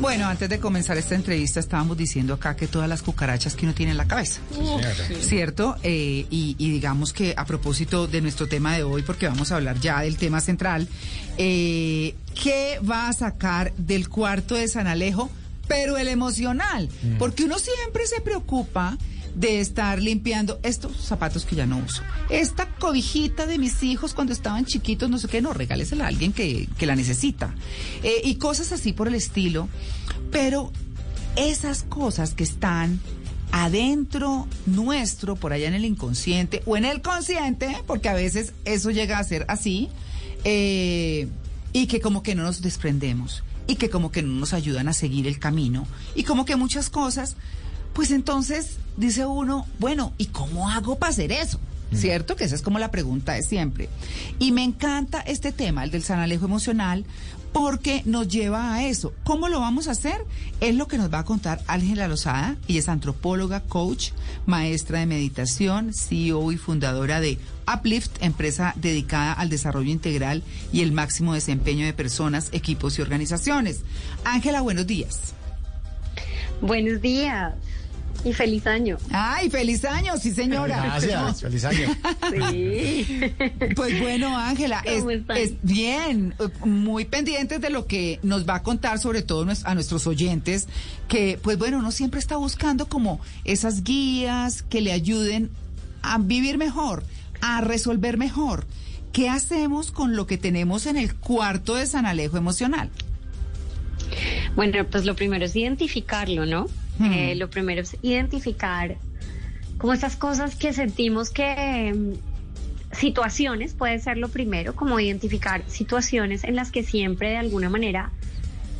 Bueno, antes de comenzar esta entrevista estábamos diciendo acá que todas las cucarachas que uno tiene en la cabeza, ¿cierto? Eh, y, y, digamos que a propósito de nuestro tema de hoy, porque vamos a hablar ya del tema central, eh, ¿qué va a sacar del cuarto de San Alejo? Pero el emocional, mm. porque uno siempre se preocupa de estar limpiando estos zapatos que ya no uso. Esta cobijita de mis hijos cuando estaban chiquitos, no sé qué, no, regálesela a alguien que, que la necesita. Eh, y cosas así por el estilo. Pero esas cosas que están adentro nuestro, por allá en el inconsciente o en el consciente, porque a veces eso llega a ser así, eh, y que como que no nos desprendemos, y que como que no nos ayudan a seguir el camino, y como que muchas cosas pues entonces dice uno, bueno, ¿y cómo hago para hacer eso? Mm. ¿Cierto? Que esa es como la pregunta de siempre. Y me encanta este tema, el del sanalejo emocional, porque nos lleva a eso. ¿Cómo lo vamos a hacer? Es lo que nos va a contar Ángela Lozada. Ella es antropóloga, coach, maestra de meditación, CEO y fundadora de Uplift, empresa dedicada al desarrollo integral y el máximo desempeño de personas, equipos y organizaciones. Ángela, buenos días. Buenos días. Y feliz año. Ay, feliz año, sí señora. Gracias, feliz año. Sí. Pues bueno, Ángela, es, es, bien, muy pendientes de lo que nos va a contar, sobre todo a nuestros oyentes, que pues bueno, uno siempre está buscando como esas guías que le ayuden a vivir mejor, a resolver mejor. ¿Qué hacemos con lo que tenemos en el cuarto de San Alejo emocional? Bueno, pues lo primero es identificarlo, ¿no? Eh, lo primero es identificar como esas cosas que sentimos que mm, situaciones puede ser lo primero, como identificar situaciones en las que siempre de alguna manera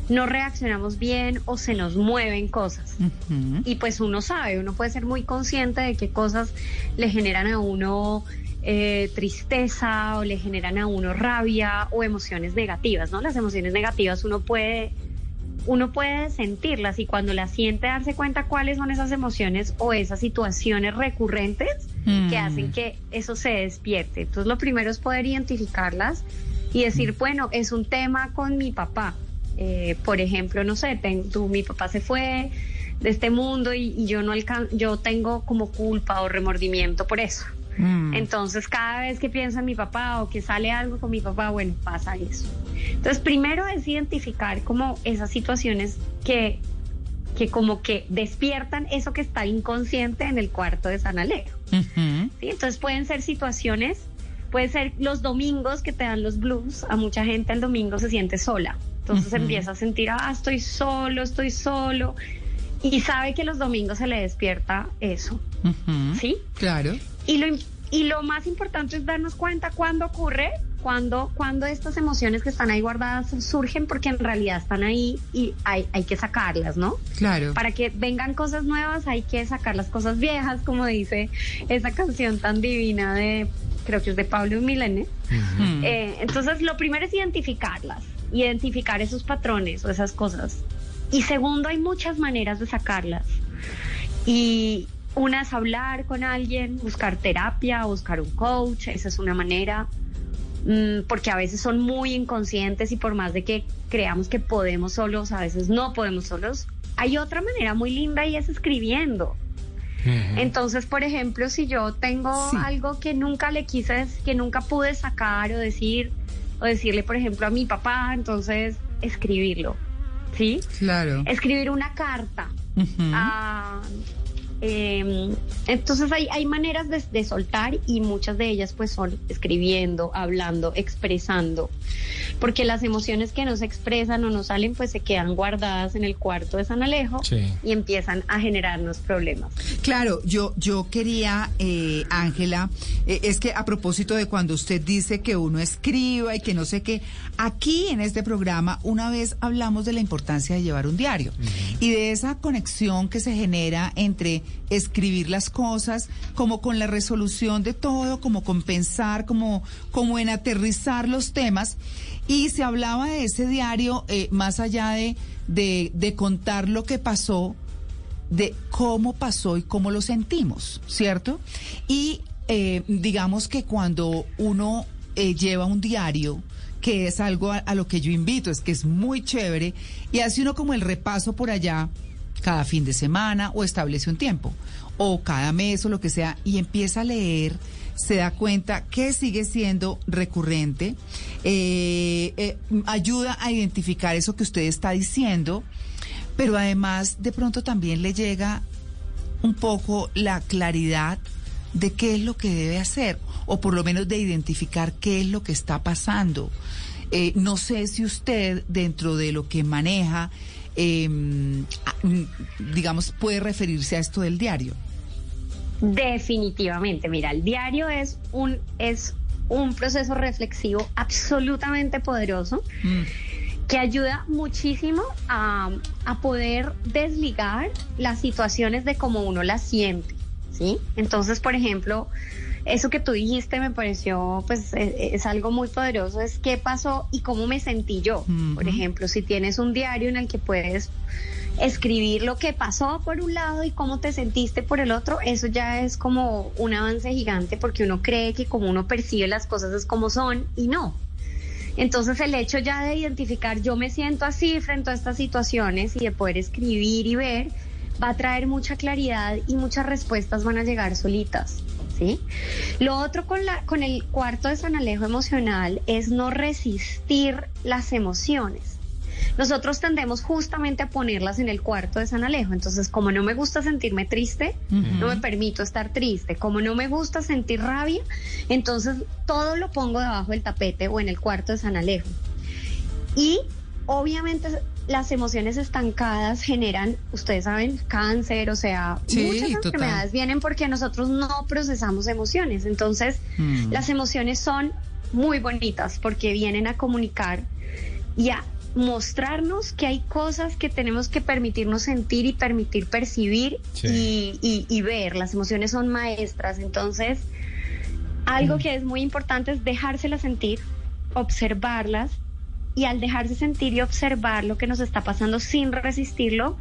no reaccionamos bien o se nos mueven cosas. Y pues uno sabe, uno puede ser muy consciente de qué cosas le generan a uno eh, tristeza o le generan a uno rabia o emociones negativas, ¿no? Las emociones negativas uno puede uno puede sentirlas y cuando las siente darse cuenta cuáles son esas emociones o esas situaciones recurrentes que mm. hacen que eso se despierte. Entonces lo primero es poder identificarlas y decir, mm. bueno, es un tema con mi papá. Eh, por ejemplo, no sé, tú, mi papá se fue de este mundo y, y yo no alcan yo tengo como culpa o remordimiento por eso. Mm. Entonces, cada vez que pienso en mi papá o que sale algo con mi papá, bueno, pasa eso. Entonces, primero es identificar como esas situaciones que, que como que despiertan eso que está inconsciente en el cuarto de San Alejo. Entonces, pueden ser situaciones, puede ser los domingos que te dan los blues. A mucha gente el domingo se siente sola. Entonces empieza a sentir, ah, estoy solo, estoy solo y sabe que los domingos se le despierta eso. ¿Sí? Claro. Y lo, y lo más importante es darnos cuenta cuándo ocurre, cuando, cuando estas emociones que están ahí guardadas surgen, porque en realidad están ahí y hay, hay que sacarlas, ¿no? Claro. Para que vengan cosas nuevas hay que sacar las cosas viejas, como dice esa canción tan divina de, creo que es de Pablo Milene. Eh, entonces, lo primero es identificarlas, identificar esos patrones o esas cosas. Y segundo, hay muchas maneras de sacarlas. Y una es hablar con alguien, buscar terapia, buscar un coach, esa es una manera, mm, porque a veces son muy inconscientes y por más de que creamos que podemos solos, a veces no podemos solos. Hay otra manera muy linda y es escribiendo. Entonces, por ejemplo, si yo tengo algo que nunca le quise, que nunca pude sacar o decir, o decirle, por ejemplo, a mi papá, entonces escribirlo. ¿sí? Claro. Escribir una carta a, Eh, entonces hay, hay maneras de, de, soltar y muchas de ellas pues son escribiendo, hablando, expresando, porque las emociones que no se expresan o no salen pues se quedan guardadas en el cuarto de San Alejo sí. y empiezan a generarnos problemas. Claro, yo, yo quería, eh, Ángela, eh, es que a propósito de cuando usted dice que uno escriba y que no sé qué, aquí en este programa una vez hablamos de la importancia de llevar un diario uh -huh. y de esa conexión que se genera entre escribir las cosas, como con la resolución de todo, como compensar, como, como en aterrizar los temas. Y se hablaba de ese diario, eh, más allá de, de, de contar lo que pasó, de cómo pasó y cómo lo sentimos, ¿cierto? Y eh, digamos que cuando uno eh, lleva un diario, que es algo a, a, lo que yo invito, es que es muy chévere, y hace uno como el repaso por allá cada fin de semana o establece un tiempo, o cada mes o lo que sea, y empieza a leer, se da cuenta que sigue siendo recurrente, eh, eh, ayuda a identificar eso que usted está diciendo, pero además de pronto también le llega un poco la claridad de qué es lo que debe hacer, o por lo menos de identificar qué es lo que está pasando. Eh, no sé si usted, dentro de lo que maneja, eh, digamos, puede referirse a esto del diario. Definitivamente, mira, el diario es un, es un proceso reflexivo absolutamente poderoso. Mm que ayuda muchísimo a, a, poder desligar las situaciones de cómo uno las siente, ¿sí? Entonces, por ejemplo, eso que tú dijiste me pareció, pues, es, es algo muy poderoso, es qué pasó y cómo me sentí yo. Uh -huh. Por ejemplo, si tienes un diario en el que puedes escribir lo que pasó por un lado y cómo te sentiste por el otro, eso ya es como un avance gigante porque uno cree que como uno percibe las cosas es como son y no. Entonces el hecho ya de identificar yo me siento así frente a estas situaciones y de poder escribir y ver va a traer mucha claridad y muchas respuestas van a llegar solitas. ¿Sí? Lo otro con, la, con el cuarto de San Alejo emocional es no resistir las emociones. Nosotros tendemos justamente a ponerlas en el cuarto de San Alejo. Entonces, como no me gusta sentirme triste, uh -huh. no me permito estar triste. Como no me gusta sentir rabia, entonces todo lo pongo debajo del tapete o en el cuarto de San Alejo. Y obviamente las emociones estancadas generan, ustedes saben, cáncer, o sea, sí, muchas enfermedades total. vienen porque nosotros no procesamos emociones. Entonces, mm. las emociones son muy bonitas porque vienen a comunicar y a mostrarnos que hay cosas que tenemos que permitirnos sentir y permitir percibir sí. y, y, y, ver. Las emociones son maestras, entonces algo mm. que es muy importante es dejárselas sentir, observarlas y al dejarse sentir y observar lo que nos está pasando sin resistirlo,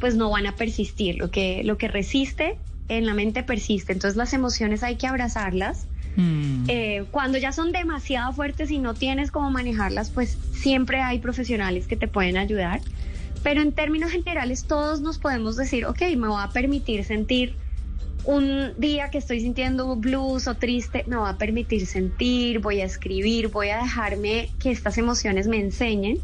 pues no van a persistir. Lo que, lo que resiste en la mente persiste. Entonces las emociones hay que abrazarlas. Mm. Eh, cuando ya son demasiado fuertes y no tienes cómo manejarlas, pues siempre hay profesionales que te pueden ayudar. Pero en términos generales todos nos podemos decir, ok, me voy a permitir sentir un día que estoy sintiendo blues o triste, me va a permitir sentir, voy a escribir, voy a dejarme que estas emociones me enseñen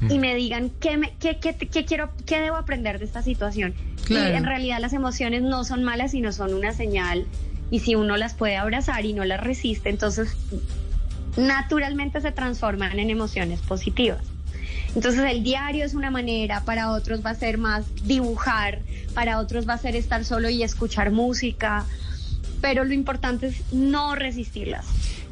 mm. y me digan qué, me, qué, qué, qué, quiero, qué debo aprender de esta situación. Claro. Y en realidad las emociones no son malas, sino son una señal y si uno las puede abrazar y no las resiste, entonces naturalmente se transforman en emociones positivas. Entonces el diario es una manera, para otros va a ser más dibujar, para otros va a ser estar solo y escuchar música, pero lo importante es no resistirlas.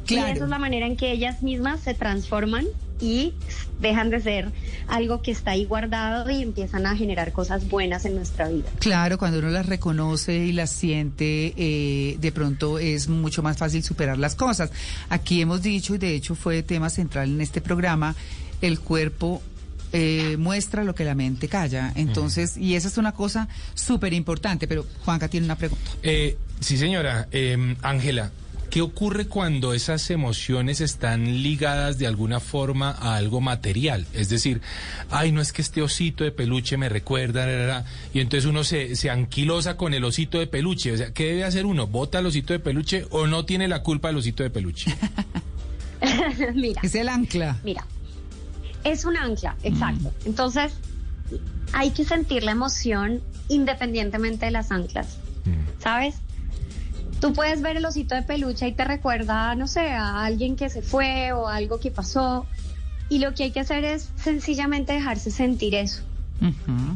Claro. Y esa es la manera en que ellas mismas se transforman y dejan de ser algo que está ahí guardado y empiezan a generar cosas buenas en nuestra vida. Claro, cuando uno las reconoce y las siente, eh, de pronto es mucho más fácil superar las cosas. Aquí hemos dicho, y de hecho fue tema central en este programa, el cuerpo eh, muestra lo que la mente calla. Entonces, y esa es una cosa súper importante, pero Juanca tiene una pregunta. Eh, sí, señora. Ángela, ¿qué ocurre cuando esas emociones están ligadas de alguna forma a algo material? Es decir, ay, no es que este osito de peluche me recuerda, y entonces uno se, se anquilosa con el osito de peluche. O sea, ¿qué debe hacer uno? ¿Bota el osito de peluche o no tiene la culpa del osito de peluche? mira. Es el ancla. Mira. Es un ancla, exacto. Mm. Entonces, hay que sentir la emoción independientemente de las anclas. ¿sabes? Tú puedes ver el osito de peluche y te recuerda, no sé, a alguien que se fue o algo que pasó. Y lo que hay que hacer es sencillamente dejarse sentir eso.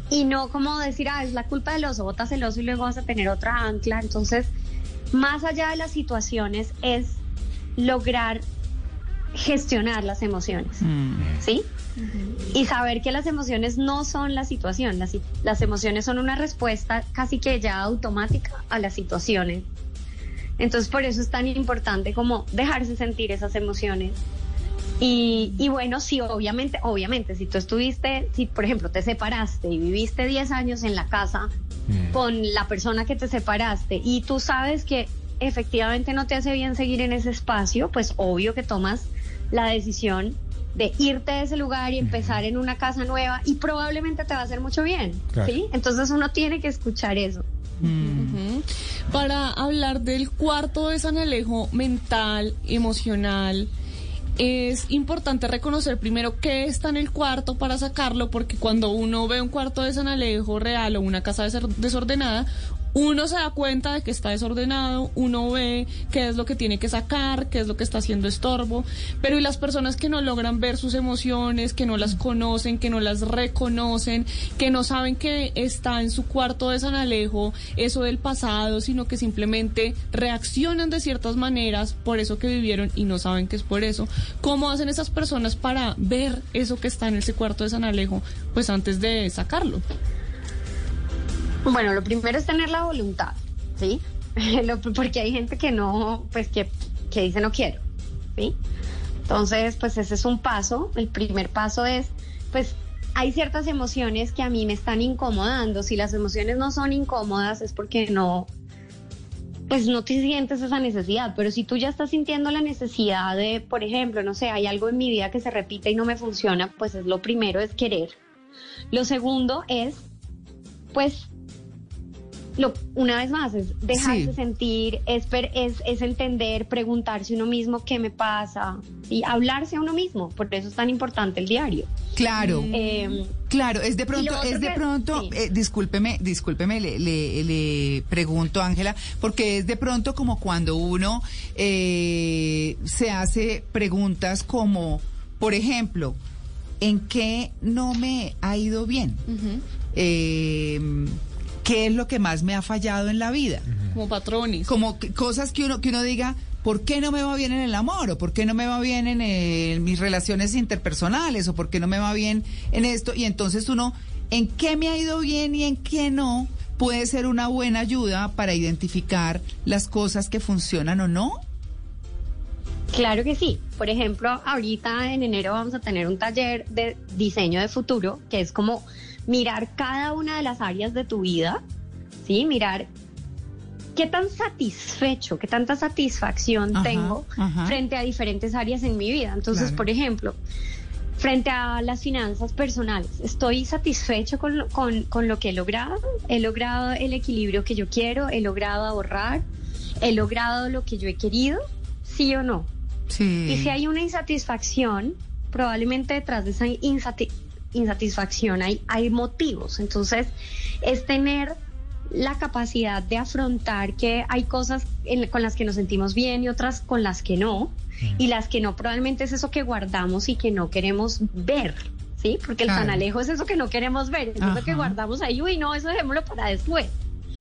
Y no como decir, ah, es la culpa del oso, botas el oso y luego vas a tener otra ancla. Entonces, más allá de las situaciones, es lograr gestionar las emociones, ¿sí? Y saber que las emociones no son la situación, las, las emociones son una respuesta casi que ya automática a las situaciones. Entonces por eso es tan importante como dejarse sentir esas emociones. Y, y bueno, sí, obviamente, obviamente, si tú estuviste, si por ejemplo te separaste y viviste 10 años en la casa mm. con la persona que te separaste y tú sabes que efectivamente no te hace bien seguir en ese espacio, pues obvio que tomas la decisión de irte de ese lugar y empezar en una casa nueva y probablemente te va a hacer mucho bien, ¿sí? Entonces uno tiene que escuchar eso. Mm. Para hablar del cuarto de San Alejo mental, emocional, es importante reconocer primero qué está en el cuarto para sacarlo, porque cuando uno ve un cuarto de San Alejo real o una casa desordenada, uno se da cuenta de que está desordenado, uno ve qué es lo que tiene que sacar, qué es lo que está haciendo estorbo, pero y las personas que no logran ver sus emociones, que no las conocen, que no las reconocen, que no saben que está en su cuarto de San Alejo eso del pasado, sino que simplemente reaccionan de ciertas maneras por eso que vivieron y no saben que es por eso. ¿Cómo hacen esas personas para ver eso que está en ese cuarto de San Alejo, pues antes de sacarlo? Bueno, lo primero es tener la voluntad, ¿sí? Porque hay gente que no, pues que, que dice no quiero, ¿sí? Entonces, pues ese es un paso. El primer paso es, pues hay ciertas emociones que a mí me están incomodando. Si las emociones no son incómodas es porque no, pues no te sientes esa necesidad. Pero si tú ya estás sintiendo la necesidad de, por ejemplo, no sé, hay algo en mi vida que se repite y no me funciona, pues es lo primero es querer. Lo segundo es, pues lo, una vez más, es dejarse sentir, es, es, es, entender, preguntarse uno mismo qué me pasa y hablarse a uno mismo, por eso es tan importante el diario. Claro, em, claro, es de pronto, es de pronto, eh, discúlpeme, discúlpeme, le, le, pregunto, Ángela, porque es de pronto como cuando uno eh, se hace preguntas como, por ejemplo, ¿en qué no me ha ido bien? ¿Qué es lo que más me ha fallado en la vida? Como patrones. Como cosas que uno, que uno diga, ¿por qué no me va bien en el amor? ¿O por qué no me va bien en, mis relaciones interpersonales? ¿O por qué no me va bien en esto? Y entonces uno, ¿en qué me ha ido bien y en qué no? Puede ser una buena ayuda para identificar las cosas que funcionan o no. Claro que sí. Por ejemplo, ahorita en enero vamos a tener un taller de diseño de futuro, que es como mirar cada una de las áreas de tu vida, ¿sí? Mirar qué tan satisfecho, qué tanta satisfacción tengo frente a diferentes áreas en mi vida. Entonces, por ejemplo, frente a las finanzas personales, ¿estoy satisfecho con, con, lo que he logrado? ¿He logrado el equilibrio que yo quiero? ¿He logrado ahorrar? ¿He logrado lo que yo he querido? ¿Sí o no? Sí. Y si hay una insatisfacción, probablemente detrás de esa insatisfacción hay, hay motivos. Entonces, es tener la capacidad de afrontar que hay cosas con las que nos sentimos bien y otras con las que no. Y las que no probablemente es eso que guardamos y que no queremos ver. ¿Sí? Porque el tan alejo es eso que no queremos ver, es eso que guardamos ahí, uy, no, eso dejémoslo para después.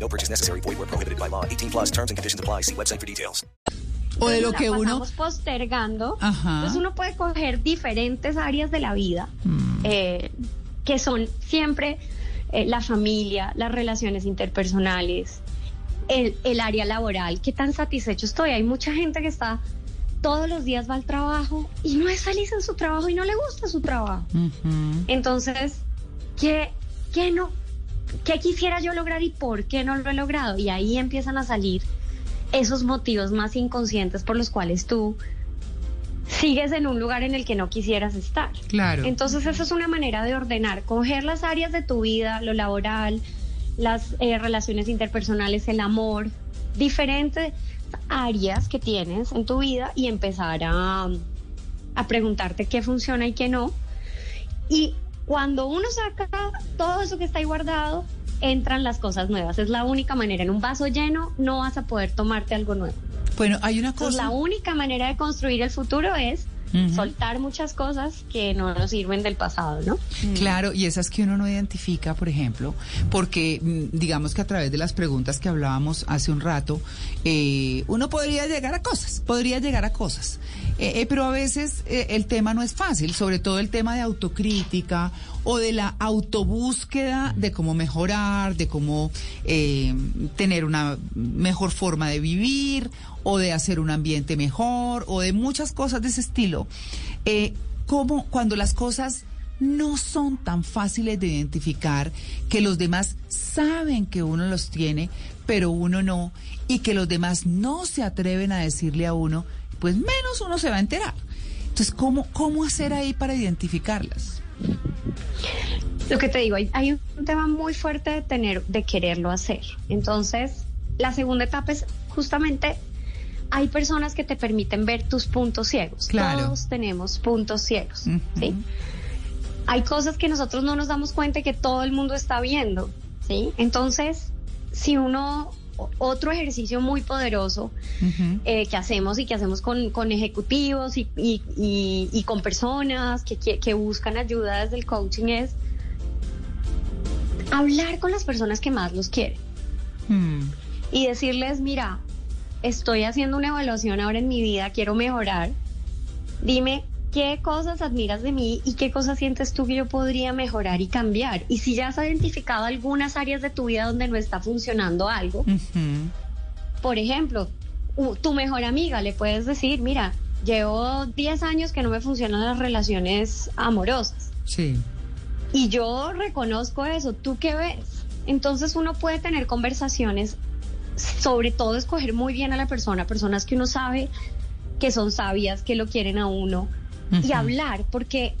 No purchase necessary. Void where prohibited by law. 18 plus terms and conditions apply. See website for details. O de lo que uno. postergando. Ajá. Entonces uno puede coger diferentes áreas de la vida mm. eh, que son siempre eh, la familia, las relaciones interpersonales, el, el área laboral. ¿Qué tan satisfecho estoy? Hay mucha gente que está todos los días va al trabajo y no es feliz en su trabajo y no le gusta su trabajo. Entonces, ¿qué, no? ¿Qué quisiera yo lograr y por qué no lo he logrado? Y ahí empiezan a salir esos motivos más inconscientes por los cuales tú sigues en un lugar en el que no quisieras estar. Claro. Entonces esa es una manera de ordenar, coger las áreas de tu vida, lo laboral, las eh, relaciones interpersonales, el amor, diferentes áreas que tienes en tu vida y empezar a, a preguntarte qué funciona y qué no. Y cuando uno saca todo eso que está ahí guardado, entran las cosas nuevas. Es la única manera. En un vaso lleno no vas a poder tomarte algo nuevo. Bueno, hay una Entonces, cosa. la única manera de construir el futuro es soltar muchas cosas que no nos sirven del pasado, ¿no? Claro, y esas que uno no identifica, por ejemplo, porque mm, digamos que a través de las preguntas que hablábamos hace un rato, eh, uno podría llegar a cosas, podría llegar a cosas. Eh, eh, pero a veces eh, el tema no es fácil, sobre todo el tema de autocrítica o de la autobúsqueda de cómo mejorar, de cómo eh, tener una mejor forma de vivir o de hacer un ambiente mejor o de muchas cosas de ese estilo. Eh, cómo cuando las cosas no son tan fáciles de identificar, que los demás saben que uno los tiene, pero uno no, y que los demás no se atreven a decirle a uno, pues menos uno se va a enterar. Entonces, ¿cómo, cómo hacer ahí para identificarlas? Lo que te digo, hay, hay un tema muy fuerte de tener, de quererlo hacer. Entonces, la segunda etapa es justamente hay personas que te permiten ver tus puntos ciegos. Claro. Todos tenemos puntos ciegos. ¿sí? Hay cosas que nosotros no nos damos cuenta que todo el mundo está viendo, ¿sí? Entonces, si uno otro ejercicio muy poderoso eh, que hacemos y que hacemos con, con ejecutivos y, y- y- y con personas que, que- que buscan ayuda desde el coaching es hablar con las personas que más los quieren Hmm. y decirles, mira, estoy haciendo una evaluación ahora en mi vida, quiero mejorar, dime qué cosas admiras de mí y qué cosas sientes tú que yo podría mejorar y cambiar. Y si ya has identificado algunas áreas de tu vida donde no está funcionando algo, por ejemplo, tu mejor amiga le puedes decir, mira, llevo 10 años que no me funcionan las relaciones amorosas Sí. y yo reconozco eso, ¿tú qué ves? Entonces uno puede tener conversaciones, sobre todo escoger muy bien a la persona, personas que uno sabe que son sabias, que lo quieren a uno y hablar, porque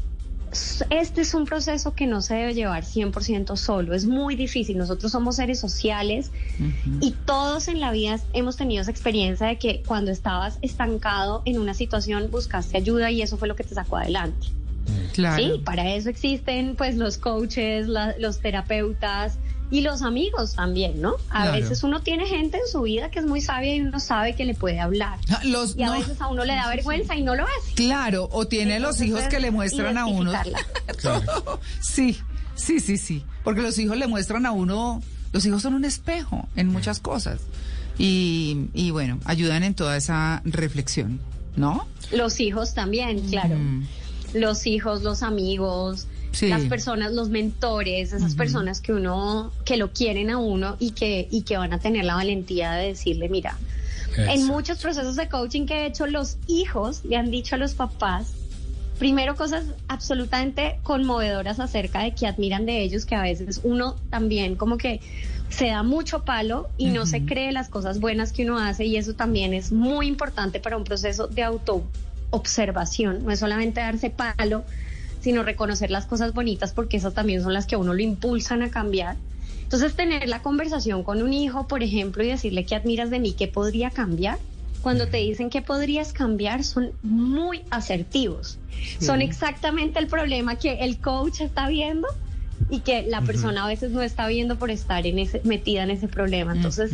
este es un proceso que no se debe llevar 100% solo, es muy difícil, nosotros somos seres sociales y todos en la vida hemos tenido esa experiencia de que cuando estabas estancado en una situación buscaste ayuda y eso fue lo que te sacó adelante. Claro. Sí, para eso existen pues los coaches, la- los terapeutas y los amigos también, ¿no? A Claro. veces uno tiene gente en su vida que es muy sabia y uno sabe que le puede hablar. Ah, Los, Y a no, veces a uno le da vergüenza y no lo hace. Claro, o tiene los hijos que le muestran a uno. Sí, sí, sí, sí. Porque los hijos le muestran a uno, los hijos son un espejo en muchas cosas. Y, y bueno, ayudan en toda esa reflexión, ¿no? Los hijos también, claro. Mm. Los hijos, los amigos, Sí. las personas, los mentores, esas personas que uno, que lo quieren a uno y que, y que van a tener la valentía de decirle, mira, en muchos procesos de coaching que he hecho, los hijos le han dicho a los papás, primero cosas absolutamente conmovedoras acerca de que admiran de ellos, que a veces uno también como que se da mucho palo y no se cree las cosas buenas que uno hace y eso también es muy importante para un proceso de autoobservación, no es solamente darse palo, sino reconocer las cosas bonitas porque esas también son las que a uno lo impulsan a cambiar. Entonces, tener la conversación con un hijo, por ejemplo, y decirle qué admiras de mí, qué podría cambiar. Cuando te dicen que podrías cambiar, son muy asertivos. Son exactamente el problema que el coach está viendo y que la persona a veces no está viendo por estar en ese, metida en ese problema. Entonces.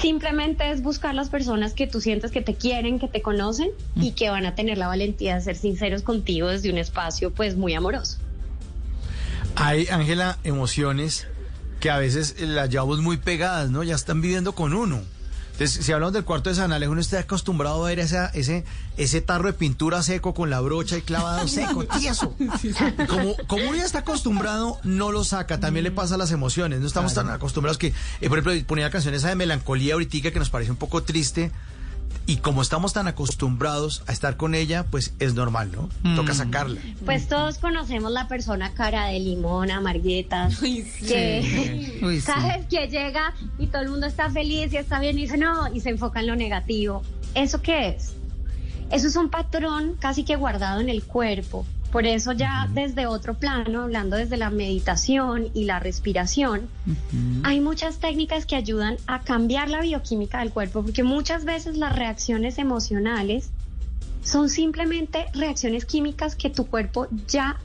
Simplemente es buscar las personas que tú sientes que te quieren, que te conocen y que van a tener la valentía de ser sinceros contigo desde un espacio pues muy amoroso. Hay, Ángela, emociones que a veces las llevamos muy pegadas, ¿no? Ya están viviendo con uno. Entonces, si hablamos del cuarto de San Alejo, uno está acostumbrado a ver esa, ese, ese tarro de pintura seco con la brocha y clavado seco, tieso. Como, como uno ya está acostumbrado, no lo saca. También le pasa a las emociones. No estamos tan acostumbrados que, eh, por ejemplo, ponía la canción esa de melancolía ahorita que nos parece un poco triste. Y como estamos tan acostumbrados a estar con ella, pues es normal, ¿no? Toca sacarla. Pues todos conocemos la persona cara de limón, amarguetas, que Uy, sí. sabes que llega y todo el mundo está feliz y está bien y dice no y se enfoca en lo negativo. ¿Eso qué es? Eso es un patrón casi que guardado en el cuerpo. Por eso ya desde otro plano, hablando desde la meditación y la respiración, hay muchas técnicas que ayudan a cambiar la bioquímica del cuerpo, porque muchas veces las reacciones emocionales son simplemente reacciones químicas que tu cuerpo ya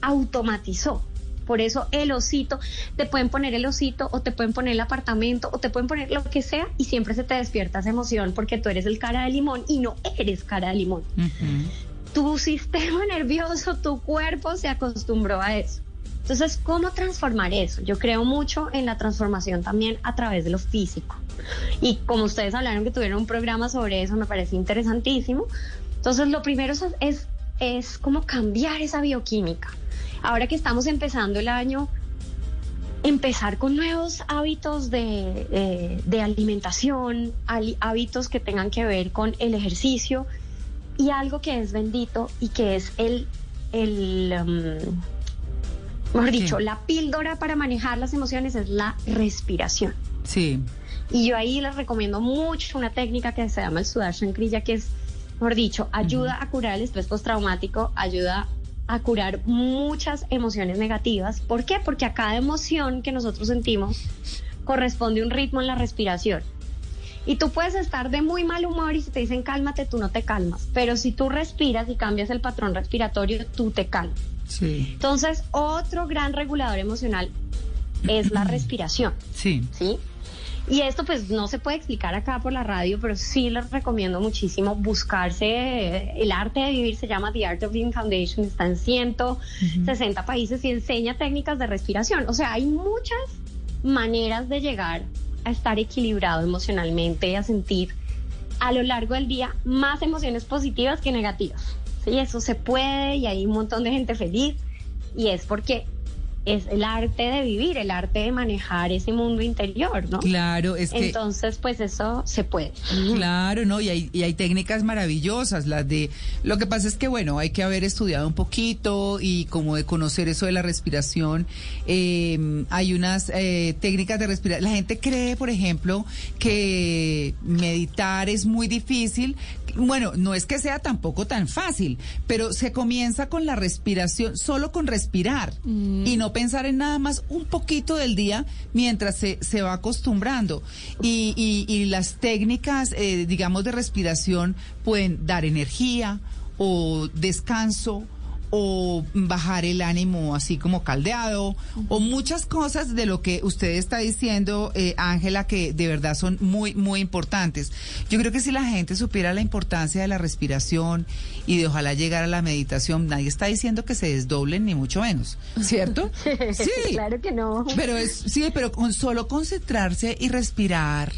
automatizó. Por eso el osito, te pueden poner el osito o te pueden poner el apartamento o te pueden poner lo que sea y siempre se te despierta esa emoción porque tú eres el cara de limón y no eres cara de limón. Tu sistema nervioso, tu cuerpo se acostumbró a eso. Entonces, ¿cómo transformar eso? Yo creo mucho en la transformación también a través de lo físico. Y como ustedes hablaron que tuvieron un programa sobre eso, me parece interesantísimo. Entonces, lo primero es, es, es como cambiar esa bioquímica. Ahora que estamos empezando el año, empezar con nuevos hábitos de, eh, de alimentación, ali- hábitos que tengan que ver con el ejercicio y algo que es bendito y que es el, el um, mejor dicho, la píldora para manejar las emociones es la respiración. Sí. Y yo ahí les recomiendo mucho una técnica que se llama el Sudarshan Kriya, que es, mejor dicho, ayuda a curar el estrés postraumático, ayuda a curar muchas emociones negativas. ¿Por qué? Porque a cada emoción que nosotros sentimos corresponde un ritmo en la respiración. Y tú puedes estar de muy mal humor y si te dicen cálmate, tú no te calmas. Pero si tú respiras y cambias el patrón respiratorio, tú te calmas. Sí. Entonces, otro gran regulador emocional es la respiración. Sí. ¿sí? Y esto pues no se puede explicar acá por la radio, pero sí les recomiendo muchísimo buscarse eh, el arte de vivir, se llama The Art of Living Foundation, está en 160 países y enseña técnicas de respiración. O sea, hay muchas maneras de llegar a estar equilibrado emocionalmente, a sentir a lo largo del día más emociones positivas que negativas. Sí, eso se puede y hay un montón de gente feliz y es porque es el arte de vivir, el arte de manejar ese mundo interior, ¿no? Claro, es que... Entonces, pues eso se puede. Claro, ¿no? Y hay, y hay técnicas maravillosas, las de... Lo que pasa es que, bueno, hay que haber estudiado un poquito y como de conocer eso de la respiración. Eh, hay unas eh, técnicas de respiración. La gente cree, por ejemplo, que meditar es muy difícil. Bueno, no es que sea tampoco tan fácil, pero se comienza con la respiración, solo con respirar y no pensar en nada más un poquito del día mientras se, se va acostumbrando. Y, y- y las técnicas, eh, digamos, de respiración pueden dar energía o descanso o bajar el ánimo así como caldeado o muchas cosas de lo que usted está diciendo, eh, Ángela, que de verdad son muy, muy importantes. Yo creo que si la gente supiera la importancia de la respiración y de ojalá llegar a la meditación, nadie está diciendo que se desdoblen ni mucho menos, ¿cierto? Sí. claro que no. Pero es, sí, pero con solo concentrarse y respirar,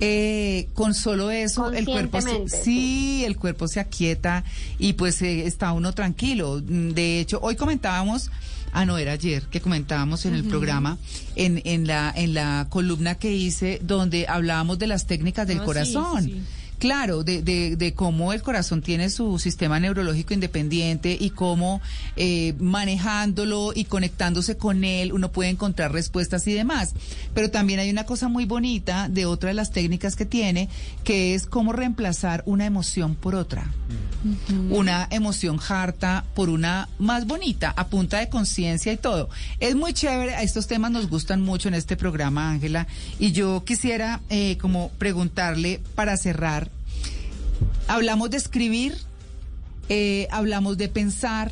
eh, con solo eso, el cuerpo se, sí, el cuerpo se aquieta y pues eh, está uno tranquilo. De hecho, hoy comentábamos, ah no, era ayer que comentábamos en el programa, en, en la, en la columna que hice, donde hablábamos de las técnicas del corazón. sí, sí. Claro, de, de, de cómo el corazón tiene su sistema neurológico independiente y cómo eh, manejándolo y conectándose con él uno puede encontrar respuestas y demás. Pero también hay una cosa muy bonita de otra de las técnicas que tiene, que es cómo reemplazar una emoción por otra. Una emoción harta por una más bonita, a punta de conciencia y todo. Es muy chévere, estos temas nos gustan mucho en este programa, Ángela, y yo quisiera eh, como preguntarle para cerrar, hablamos de escribir, eh, hablamos de pensar,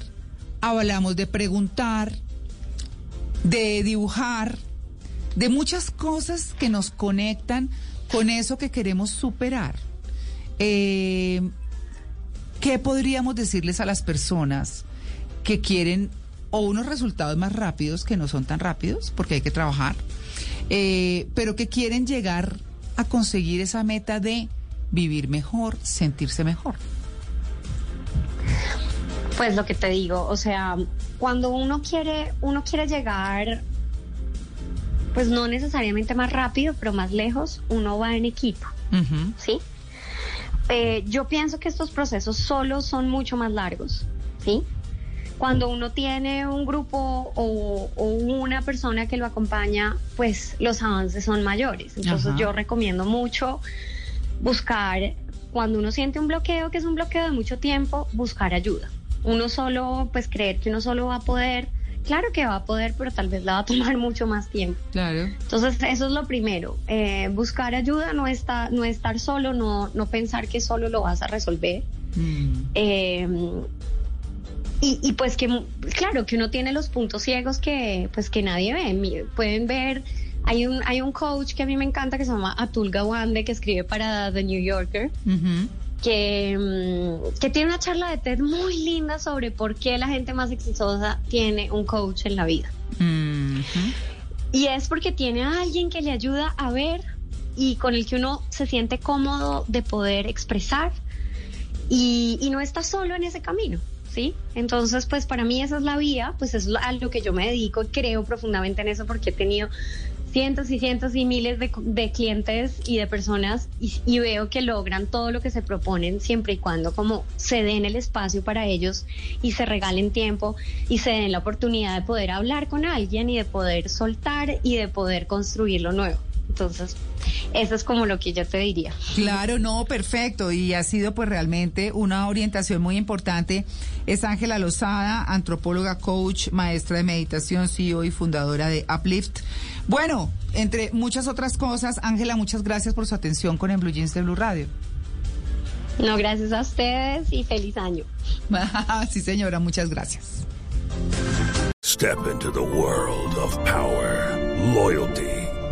hablamos de preguntar, de dibujar, de muchas cosas que nos conectan con eso que queremos superar. Eh, ¿Qué podríamos decirles a las personas que quieren o unos resultados más rápidos, que no son tan rápidos, porque hay que trabajar, eh, pero que quieren llegar a conseguir esa meta de vivir mejor, sentirse mejor? Pues lo que te digo, o sea, cuando uno quiere, uno quiere llegar, pues no necesariamente más rápido, pero más lejos, uno va en equipo. ¿sí? eh, yo pienso que estos procesos solos son mucho más largos, ¿sí? Cuando uno tiene un grupo o, o una persona que lo acompaña, pues los avances son mayores. Entonces yo recomiendo mucho buscar, cuando uno siente un bloqueo, que es un bloqueo de mucho tiempo, buscar ayuda. Uno solo, pues creer que uno solo va a poder, claro que va a poder, pero tal vez la va a tomar mucho más tiempo. Claro. Entonces, eso es lo primero. eh, buscar ayuda, no, está, no estar solo, no, no pensar que solo lo vas a resolver. Mm. Eh, y, y pues que, claro, que uno tiene los puntos ciegos que, pues que nadie ve. Pueden ver, hay un, hay un coach que a mí me encanta que se llama Atul Gawande, que escribe para The New Yorker que, mm, que tiene una charla de TED muy linda sobre por qué la gente más exitosa tiene un coach en la vida. Y es porque tiene a alguien que le ayuda a ver y con el que uno se siente cómodo de poder expresar y, y no está solo en ese camino. ¿Sí? Entonces, pues para mí esa es la vía, pues es a lo que yo me dedico y creo profundamente en eso porque he tenido cientos y cientos y miles de, de clientes y de personas y, veo que logran todo lo que se proponen siempre y cuando como se den el espacio para ellos y se regalen tiempo y se den la oportunidad de poder hablar con alguien y de poder soltar y de poder construir lo nuevo. Entonces, eso es como lo que yo te diría. Claro, no, perfecto. Y ha sido pues realmente una orientación muy importante. Es Ángela Lozada, antropóloga, coach, maestra de meditación, CEO y fundadora de Uplift. Bueno, entre muchas otras cosas, Ángela, muchas gracias por su atención con el Blue Jeans de Blue Radio. No, gracias a ustedes y feliz año. sí, señora, muchas gracias. Step into the world of power, loyalty,